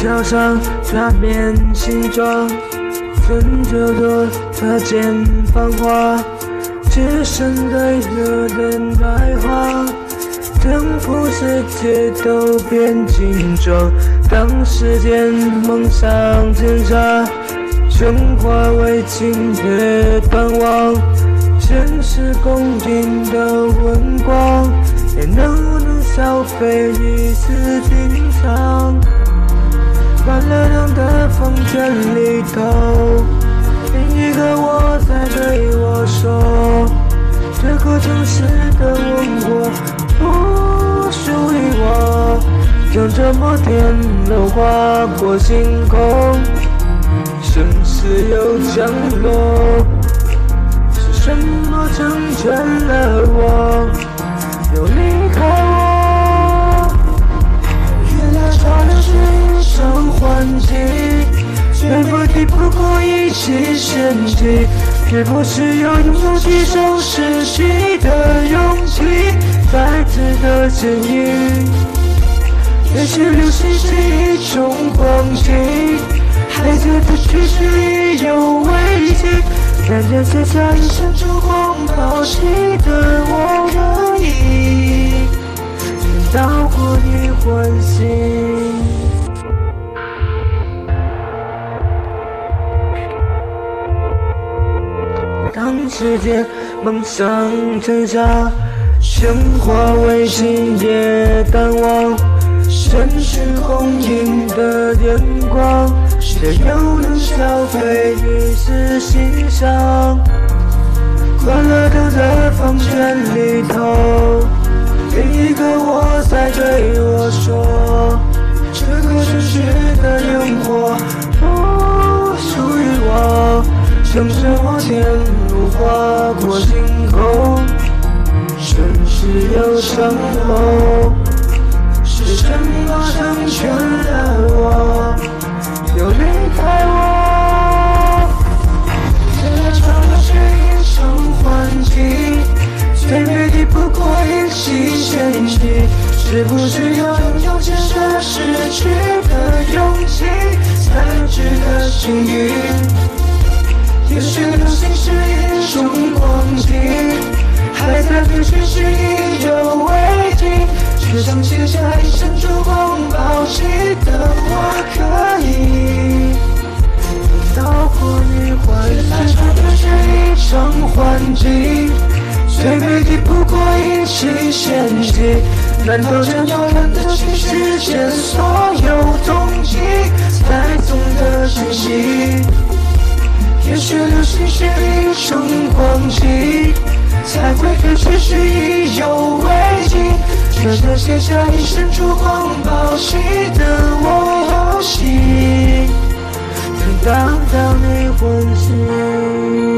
桥上假面新装，春秋多擦肩繁华，只剩在热等待花，征服世界都变精装。当时间梦想挣扎，全化为今夜断望，现实公平的温光，也能不能消费一丝紧张？关了灯的房间里头，另一个我在对我说，这个城市的问过不属于我，像这么天都划过星空，生死又降落，是什么成全了我，有你不过一起献祭，是不需要拥有几种失去的勇气，才值得坚毅？也许流星是一种光景，孩子的去世已有危机，渐渐写下一生烛光抛弃的我的意，直到过你唤醒。当时间梦想挣扎，升华为今夜淡忘，身世红影的电光，谁又能消费一丝欣赏？快乐都在房间里头，另一个我在对我说，这个城市的烟火不属于我，像什么天。划过星空，瞬时又成空。是什么成全了我，又离开我？这场流是一场幻境，最美的不过一起献祭。是不是要拥有建设失去的勇气，才值得幸运？也许种光景，还在对现实意犹未尽，却想写下一生烛光抛弃的我可以。到过你怀里，这是一场幻境，最美的不过一起献祭。难道真要看得清世间所有东西，才懂得珍惜？也许流星是一种光景，才会对现实意犹未尽。只想写下一生烛光抛弃的我游戏，等到你唤醒。